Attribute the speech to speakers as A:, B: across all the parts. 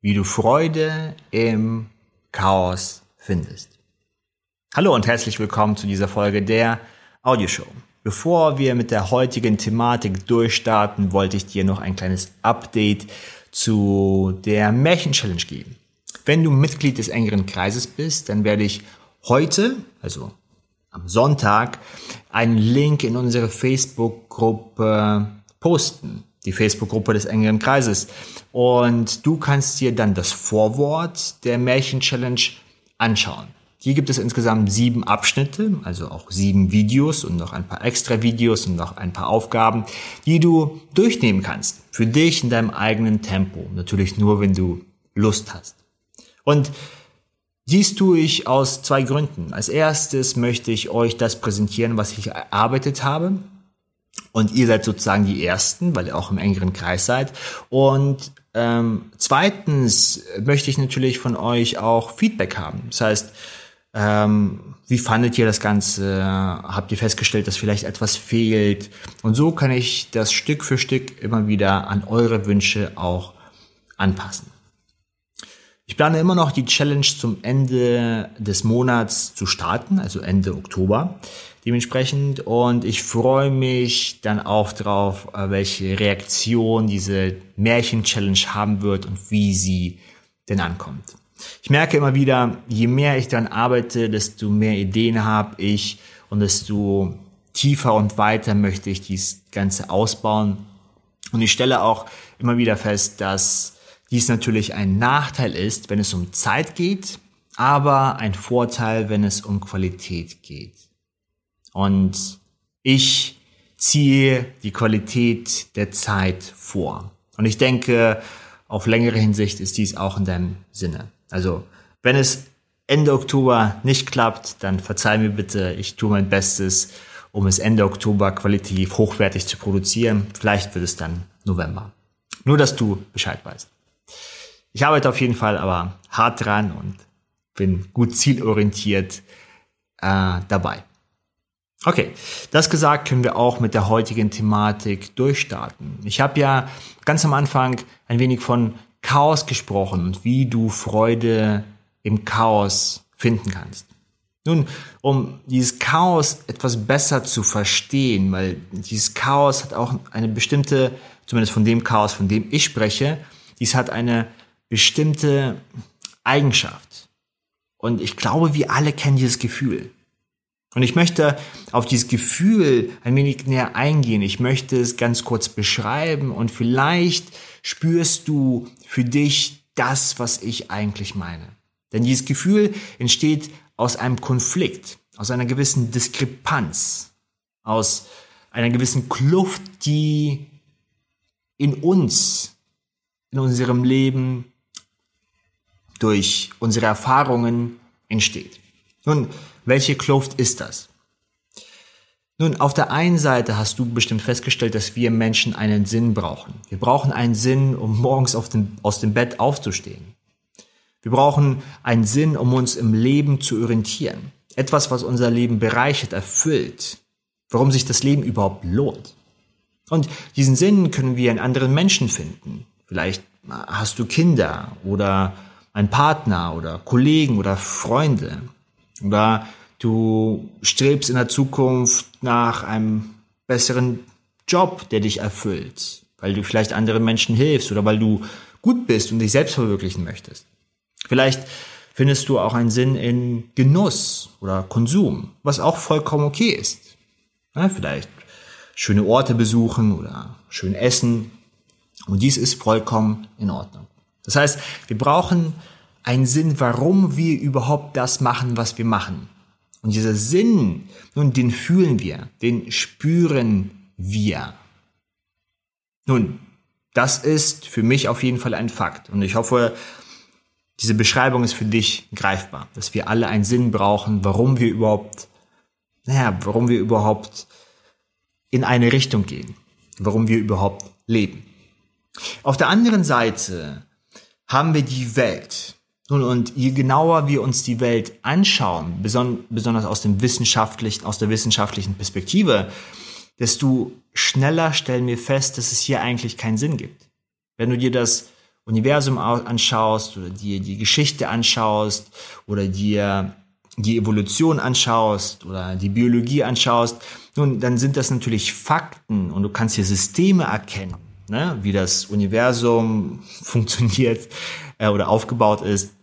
A: wie du Freude im Chaos findest. Hallo und herzlich willkommen zu dieser Folge der Audioshow. Bevor wir mit der heutigen Thematik durchstarten, wollte ich dir noch ein kleines Update zu der Märchen-Challenge geben. Wenn du Mitglied des engeren Kreises bist, dann werde ich heute, also am Sonntag, einen Link in unsere Facebook-Gruppe posten die Facebook-Gruppe des engeren Kreises. Und du kannst dir dann das Vorwort der Märchen-Challenge anschauen. Hier gibt es insgesamt sieben Abschnitte, also auch sieben Videos und noch ein paar extra Videos und noch ein paar Aufgaben, die du durchnehmen kannst. Für dich in deinem eigenen Tempo. Natürlich nur, wenn du Lust hast. Und dies tue ich aus zwei Gründen. Als erstes möchte ich euch das präsentieren, was ich erarbeitet habe. Und ihr seid sozusagen die Ersten, weil ihr auch im engeren Kreis seid. Und ähm, zweitens möchte ich natürlich von euch auch Feedback haben. Das heißt, ähm, wie fandet ihr das Ganze? Habt ihr festgestellt, dass vielleicht etwas fehlt? Und so kann ich das Stück für Stück immer wieder an eure Wünsche auch anpassen. Ich plane immer noch die Challenge zum Ende des Monats zu starten, also Ende Oktober dementsprechend. Und ich freue mich dann auch drauf, äh, welche Reaktion diese Märchen-Challenge haben wird und wie sie denn ankommt. Ich merke immer wieder, je mehr ich daran arbeite, desto mehr Ideen habe ich und desto tiefer und weiter möchte ich dies Ganze ausbauen. Und ich stelle auch immer wieder fest, dass dies natürlich ein Nachteil ist, wenn es um Zeit geht, aber ein Vorteil, wenn es um Qualität geht. Und ich ziehe die Qualität der Zeit vor. Und ich denke, auf längere Hinsicht ist dies auch in deinem Sinne. Also, wenn es Ende Oktober nicht klappt, dann verzeih mir bitte, ich tue mein Bestes, um es Ende Oktober qualitativ hochwertig zu produzieren. Vielleicht wird es dann November. Nur, dass du Bescheid weißt. Ich arbeite auf jeden Fall aber hart dran und bin gut zielorientiert äh, dabei. Okay, das gesagt können wir auch mit der heutigen Thematik durchstarten. Ich habe ja ganz am Anfang ein wenig von Chaos gesprochen und wie du Freude im Chaos finden kannst. Nun, um dieses Chaos etwas besser zu verstehen, weil dieses Chaos hat auch eine bestimmte, zumindest von dem Chaos, von dem ich spreche, dies hat eine bestimmte Eigenschaft. Und ich glaube, wir alle kennen dieses Gefühl. Und ich möchte auf dieses Gefühl ein wenig näher eingehen. Ich möchte es ganz kurz beschreiben und vielleicht spürst du für dich das, was ich eigentlich meine. Denn dieses Gefühl entsteht aus einem Konflikt, aus einer gewissen Diskrepanz, aus einer gewissen Kluft, die in uns, in unserem Leben durch unsere Erfahrungen entsteht. Nun, welche Kluft ist das? Nun, auf der einen Seite hast du bestimmt festgestellt, dass wir Menschen einen Sinn brauchen. Wir brauchen einen Sinn, um morgens dem, aus dem Bett aufzustehen. Wir brauchen einen Sinn, um uns im Leben zu orientieren. Etwas, was unser Leben bereichert, erfüllt. Warum sich das Leben überhaupt lohnt. Und diesen Sinn können wir in anderen Menschen finden. Vielleicht hast du Kinder oder einen Partner oder Kollegen oder Freunde. Oder du strebst in der Zukunft nach einem besseren Job, der dich erfüllt, weil du vielleicht anderen Menschen hilfst oder weil du gut bist und dich selbst verwirklichen möchtest. Vielleicht findest du auch einen Sinn in Genuss oder Konsum, was auch vollkommen okay ist. Ja, vielleicht schöne Orte besuchen oder schön essen. Und dies ist vollkommen in Ordnung. Das heißt, wir brauchen einen Sinn, warum wir überhaupt das machen, was wir machen. Und dieser Sinn, nun, den fühlen wir, den spüren wir. Nun, das ist für mich auf jeden Fall ein Fakt. Und ich hoffe, diese Beschreibung ist für dich greifbar, dass wir alle einen Sinn brauchen, warum wir überhaupt, naja, warum wir überhaupt in eine Richtung gehen, warum wir überhaupt leben. Auf der anderen Seite haben wir die Welt. Nun, und je genauer wir uns die Welt anschauen, beson besonders aus dem wissenschaftlichen, aus der wissenschaftlichen Perspektive, desto schneller stellen wir fest, dass es hier eigentlich keinen Sinn gibt. Wenn du dir das Universum anschaust oder dir die Geschichte anschaust oder dir die Evolution anschaust oder die Biologie anschaust, nun, dann sind das natürlich Fakten und du kannst hier Systeme erkennen, ne, wie das Universum funktioniert äh, oder aufgebaut ist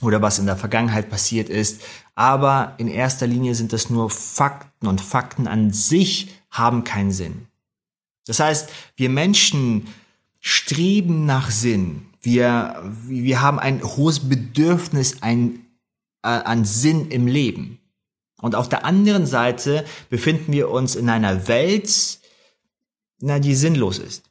A: oder was in der Vergangenheit passiert ist. Aber in erster Linie sind das nur Fakten und Fakten an sich haben keinen Sinn. Das heißt, wir Menschen streben nach Sinn. Wir, wir haben ein hohes Bedürfnis ein, äh, an Sinn im Leben. Und auf der anderen Seite befinden wir uns in einer Welt, na, die sinnlos ist.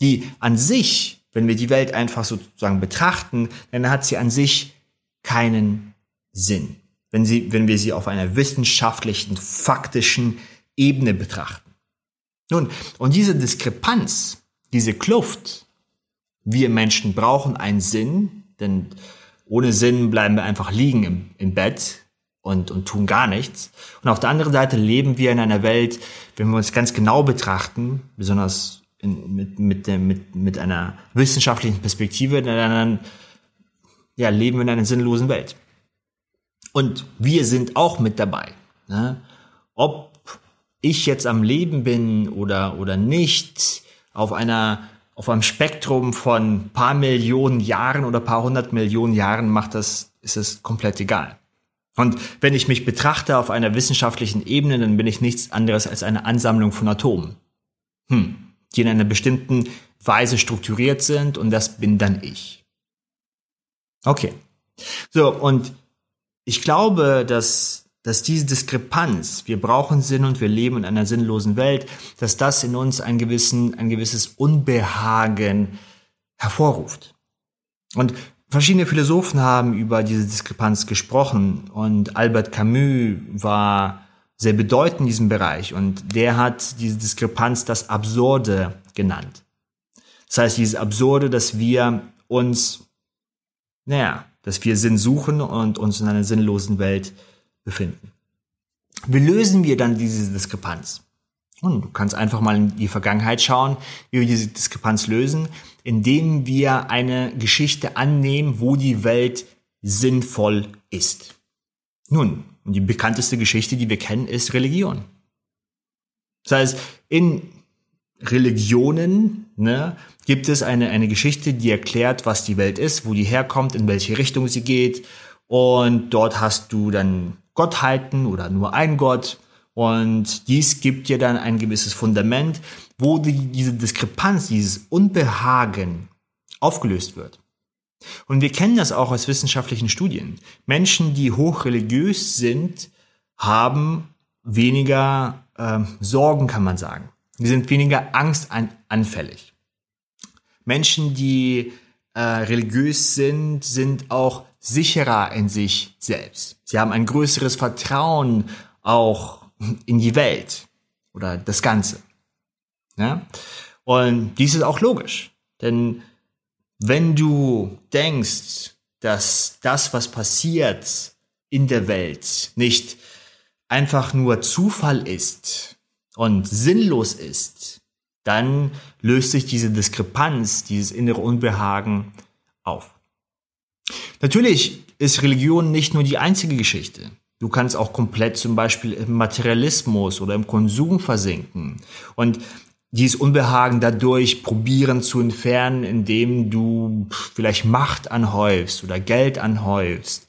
A: Die an sich, wenn wir die Welt einfach sozusagen betrachten, dann hat sie an sich keinen Sinn. Wenn sie, wenn wir sie auf einer wissenschaftlichen, faktischen Ebene betrachten. Nun, und diese Diskrepanz, diese Kluft, wir Menschen brauchen einen Sinn, denn ohne Sinn bleiben wir einfach liegen im, im Bett und, und tun gar nichts. Und auf der anderen Seite leben wir in einer Welt, wenn wir uns ganz genau betrachten, besonders in, mit, mit, mit, mit einer wissenschaftlichen Perspektive, dann ja, leben wir in einer sinnlosen Welt. Und wir sind auch mit dabei. Ne? Ob ich jetzt am Leben bin oder, oder nicht, auf einer auf einem Spektrum von paar Millionen Jahren oder paar hundert Millionen Jahren macht das, ist es komplett egal. Und wenn ich mich betrachte auf einer wissenschaftlichen Ebene, dann bin ich nichts anderes als eine Ansammlung von Atomen, hm, die in einer bestimmten Weise strukturiert sind und das bin dann ich. Okay. So, und ich glaube, dass dass diese Diskrepanz, wir brauchen Sinn und wir leben in einer sinnlosen Welt, dass das in uns ein, gewissen, ein gewisses Unbehagen hervorruft. Und verschiedene Philosophen haben über diese Diskrepanz gesprochen und Albert Camus war sehr bedeutend in diesem Bereich und der hat diese Diskrepanz das Absurde genannt. Das heißt, dieses Absurde, dass wir uns, naja, dass wir Sinn suchen und uns in einer sinnlosen Welt befinden. Wie lösen wir dann diese Diskrepanz? Und du kannst einfach mal in die Vergangenheit schauen, wie wir diese Diskrepanz lösen, indem wir eine Geschichte annehmen, wo die Welt sinnvoll ist. Nun, die bekannteste Geschichte, die wir kennen, ist Religion. Das heißt, in Religionen ne, gibt es eine, eine Geschichte, die erklärt, was die Welt ist, wo die herkommt, in welche Richtung sie geht. Und dort hast du dann Gottheiten oder nur ein Gott. Und dies gibt dir dann ein gewisses Fundament, wo die, diese Diskrepanz, dieses Unbehagen aufgelöst wird. Und wir kennen das auch aus wissenschaftlichen Studien. Menschen, die hochreligiös sind, haben weniger äh, Sorgen, kann man sagen. Die sind weniger angstanfällig. Menschen, die äh, religiös sind, sind auch sicherer in sich selbst. Sie haben ein größeres Vertrauen auch in die Welt oder das Ganze. Ja? Und dies ist auch logisch, denn wenn du denkst, dass das, was passiert in der Welt, nicht einfach nur Zufall ist und sinnlos ist, dann löst sich diese Diskrepanz, dieses innere Unbehagen auf. Natürlich ist Religion nicht nur die einzige Geschichte. Du kannst auch komplett zum Beispiel im Materialismus oder im Konsum versinken und dieses Unbehagen dadurch probieren zu entfernen, indem du vielleicht Macht anhäufst oder Geld anhäufst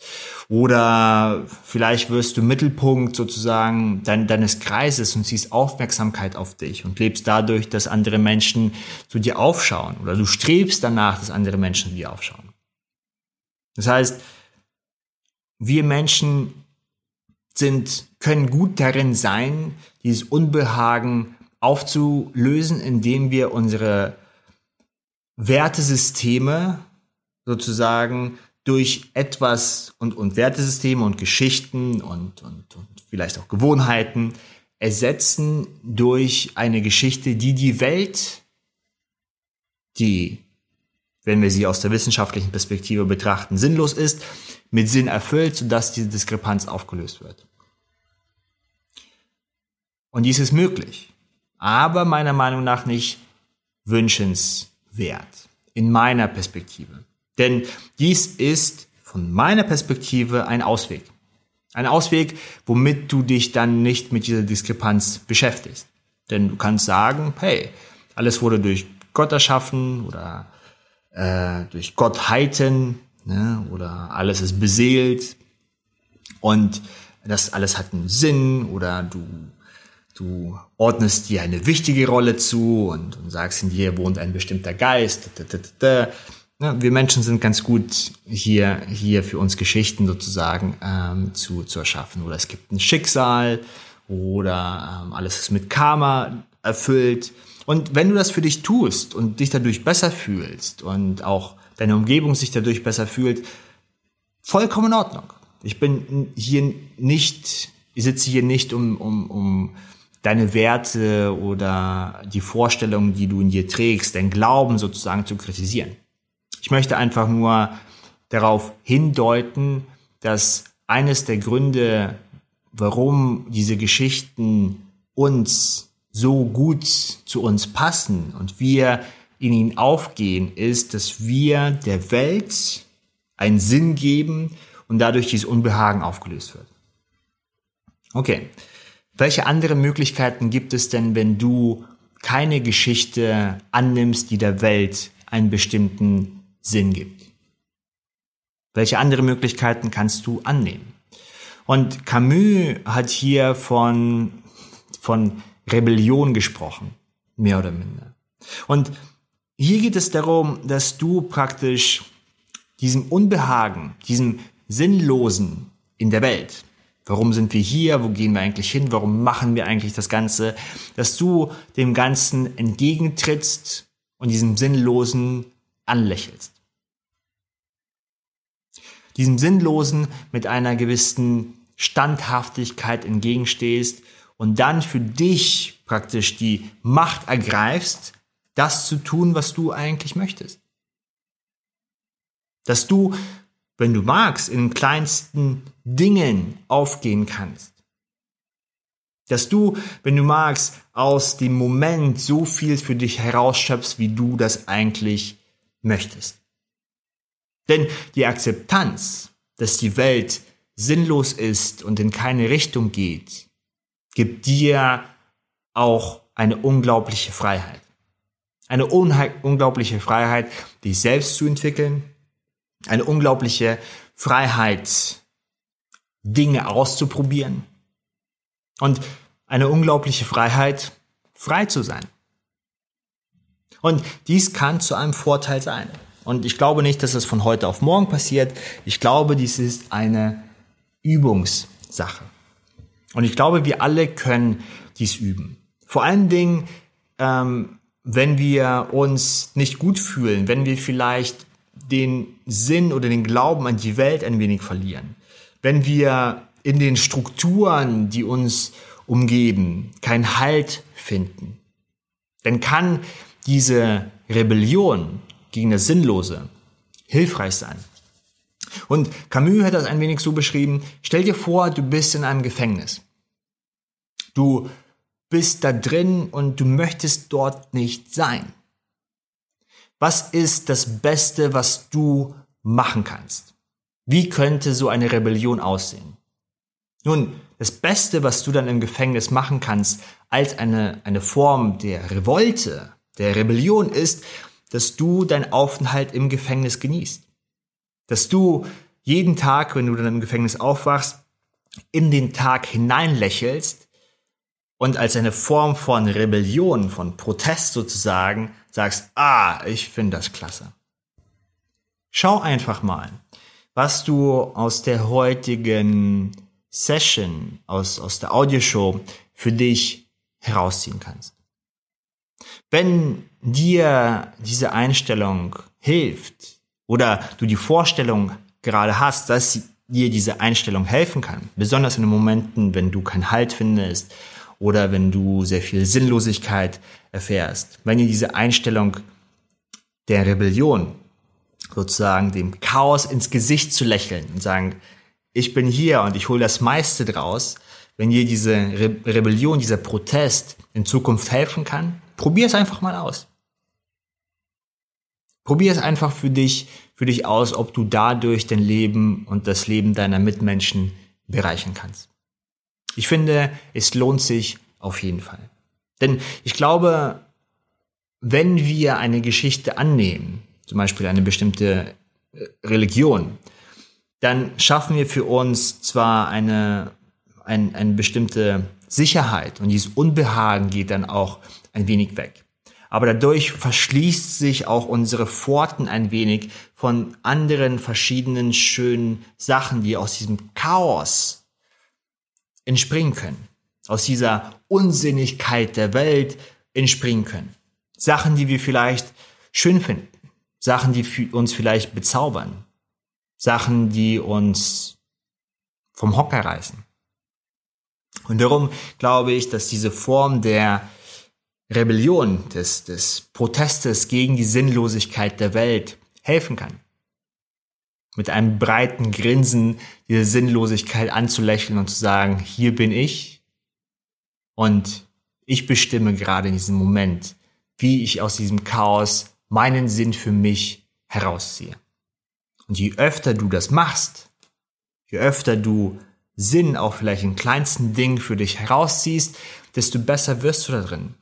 A: oder vielleicht wirst du Mittelpunkt sozusagen dein, deines Kreises und ziehst Aufmerksamkeit auf dich und lebst dadurch, dass andere Menschen zu dir aufschauen oder du strebst danach, dass andere Menschen zu dir aufschauen. Das heißt, wir Menschen sind, können gut darin sein, dieses Unbehagen aufzulösen, indem wir unsere Wertesysteme sozusagen durch etwas und, und Wertesysteme und Geschichten und, und, und vielleicht auch Gewohnheiten ersetzen durch eine Geschichte, die die Welt, die wenn wir sie aus der wissenschaftlichen Perspektive betrachten, sinnlos ist, mit Sinn erfüllt, sodass diese Diskrepanz aufgelöst wird. Und dies ist möglich, aber meiner Meinung nach nicht wünschenswert. in meiner Perspektive. Denn dies ist von meiner Perspektive ein Ausweg. Ein Ausweg, womit du dich dann nicht mit dieser Diskrepanz beschäftigst. Denn du kannst sagen, hey, alles wurde durch Gott erschaffen oder äh, durch Gottheiten ne, oder alles ist beseelt und das alles hat einen Sinn oder du, du ordnest dir eine wichtige Rolle zu und, und sagst, in dir wohnt ein bestimmter Geist. Ja, wir Menschen sind ganz gut hier, hier für uns Geschichten sozusagen ähm, zu, zu erschaffen. Oder es gibt ein Schicksal oder ähm, alles ist mit Karma erfüllt. Und wenn du das für dich tust und dich dadurch besser fühlst und auch deine Umgebung sich dadurch besser fühlt, vollkommen in Ordnung. Ich bin hier nicht, ich sitze hier nicht, um, um, um deine Werte oder die Vorstellungen, die du in dir trägst, dein Glauben sozusagen zu kritisieren. Ich möchte einfach nur darauf hindeuten, dass eines der Gründe, warum diese Geschichten uns so gut zu uns passen und wir in ihnen aufgehen, ist, dass wir der Welt einen Sinn geben und dadurch dieses Unbehagen aufgelöst wird. Okay. Welche andere Möglichkeiten gibt es denn, wenn du keine Geschichte annimmst, die der Welt einen bestimmten Sinn gibt. Welche andere Möglichkeiten kannst du annehmen? Und Camus hat hier von, von Rebellion gesprochen, mehr oder minder. Und hier geht es darum, dass du praktisch diesem Unbehagen, diesem Sinnlosen in der Welt, warum sind wir hier, wo gehen wir eigentlich hin, warum machen wir eigentlich das Ganze, dass du dem Ganzen entgegentrittst und diesem Sinnlosen anlächelst. Diesem Sinnlosen mit einer gewissen Standhaftigkeit entgegenstehst und dann für dich praktisch die Macht ergreifst, das zu tun, was du eigentlich möchtest. Dass du, wenn du magst, in kleinsten Dingen aufgehen kannst. Dass du, wenn du magst, aus dem Moment so viel für dich herausschöpfst, wie du das eigentlich möchtest. Denn die Akzeptanz, dass die Welt sinnlos ist und in keine Richtung geht, gibt dir auch eine unglaubliche Freiheit. Eine unglaubliche Freiheit, dich selbst zu entwickeln, eine unglaubliche Freiheit, Dinge auszuprobieren und eine unglaubliche Freiheit, frei zu sein. Und dies kann zu einem Vorteil sein. Und ich glaube nicht, dass es von heute auf morgen passiert. Ich glaube, dies ist eine Übungssache. Und ich glaube, wir alle können dies üben. Vor allen Dingen, ähm, wenn wir uns nicht gut fühlen, wenn wir vielleicht den Sinn oder den Glauben an die Welt ein wenig verlieren, wenn wir in den Strukturen, die uns umgeben, keinen Halt finden, dann kann diese Rebellion gegen das Sinnlose hilfreich sein. Und Camus hat das ein wenig so beschrieben, stell dir vor, du bist in einem Gefängnis. Du bist da drin und du möchtest dort nicht sein. Was ist das Beste, was du machen kannst? Wie könnte so eine Rebellion aussehen? Nun, das Beste, was du dann im Gefängnis machen kannst, als eine, eine Form der Revolte, der Rebellion ist, dass du deinen Aufenthalt im Gefängnis genießt. Dass du jeden Tag, wenn du dann im Gefängnis aufwachst, in den Tag hineinlächelst und als eine Form von Rebellion, von Protest sozusagen, sagst, ah, ich finde das klasse. Schau einfach mal, was du aus der heutigen Session, aus, aus der Audioshow für dich herausziehen kannst. Wenn dir diese Einstellung hilft oder du die Vorstellung gerade hast, dass dir diese Einstellung helfen kann, besonders in den Momenten, wenn du keinen Halt findest oder wenn du sehr viel Sinnlosigkeit erfährst, wenn dir diese Einstellung der Rebellion sozusagen dem Chaos ins Gesicht zu lächeln und sagen, ich bin hier und ich hole das meiste draus, wenn dir diese Re Rebellion, dieser Protest in Zukunft helfen kann, Probier es einfach mal aus. Probier es einfach für dich, für dich aus, ob du dadurch dein Leben und das Leben deiner Mitmenschen bereichern kannst. Ich finde, es lohnt sich auf jeden Fall. Denn ich glaube, wenn wir eine Geschichte annehmen, zum Beispiel eine bestimmte äh, Religion, dann schaffen wir für uns zwar eine, ein, eine bestimmte Sicherheit und dieses Unbehagen geht dann auch ein wenig weg. Aber dadurch verschließt sich auch unsere Pforten ein wenig von anderen verschiedenen schönen Sachen, die aus diesem Chaos entspringen können. Aus dieser Unsinnigkeit der Welt entspringen können. Sachen, die wir vielleicht schön finden. Sachen, die uns vielleicht bezaubern. Sachen, die uns vom Hocker reißen. Und darum glaube ich, dass diese Form der Rebellion, des, des Protestes gegen die Sinnlosigkeit der Welt helfen kann. Mit einem breiten Grinsen diese Sinnlosigkeit anzulächeln und zu sagen, hier bin ich und ich bestimme gerade in diesem Moment, wie ich aus diesem Chaos meinen Sinn für mich herausziehe. Und je öfter du das machst, je öfter du Sinn auch vielleicht in kleinsten Dingen für dich herausziehst, desto besser wirst du da drin.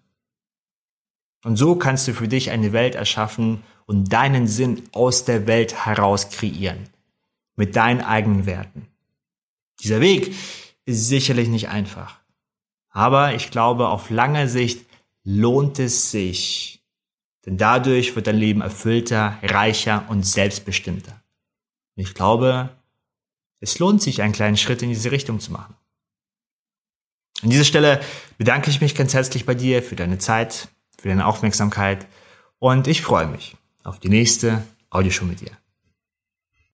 A: Und so kannst du für dich eine Welt erschaffen und deinen Sinn aus der Welt heraus kreieren. Mit deinen eigenen Werten. Dieser Weg ist sicherlich nicht einfach. Aber ich glaube, auf lange Sicht lohnt es sich. Denn dadurch wird dein Leben erfüllter, reicher und selbstbestimmter. Und ich glaube, es lohnt sich, einen kleinen Schritt in diese Richtung zu machen. An dieser Stelle bedanke ich mich ganz herzlich bei dir für deine Zeit, für deine Aufmerksamkeit und ich freue mich auf die nächste Audioshow mit dir.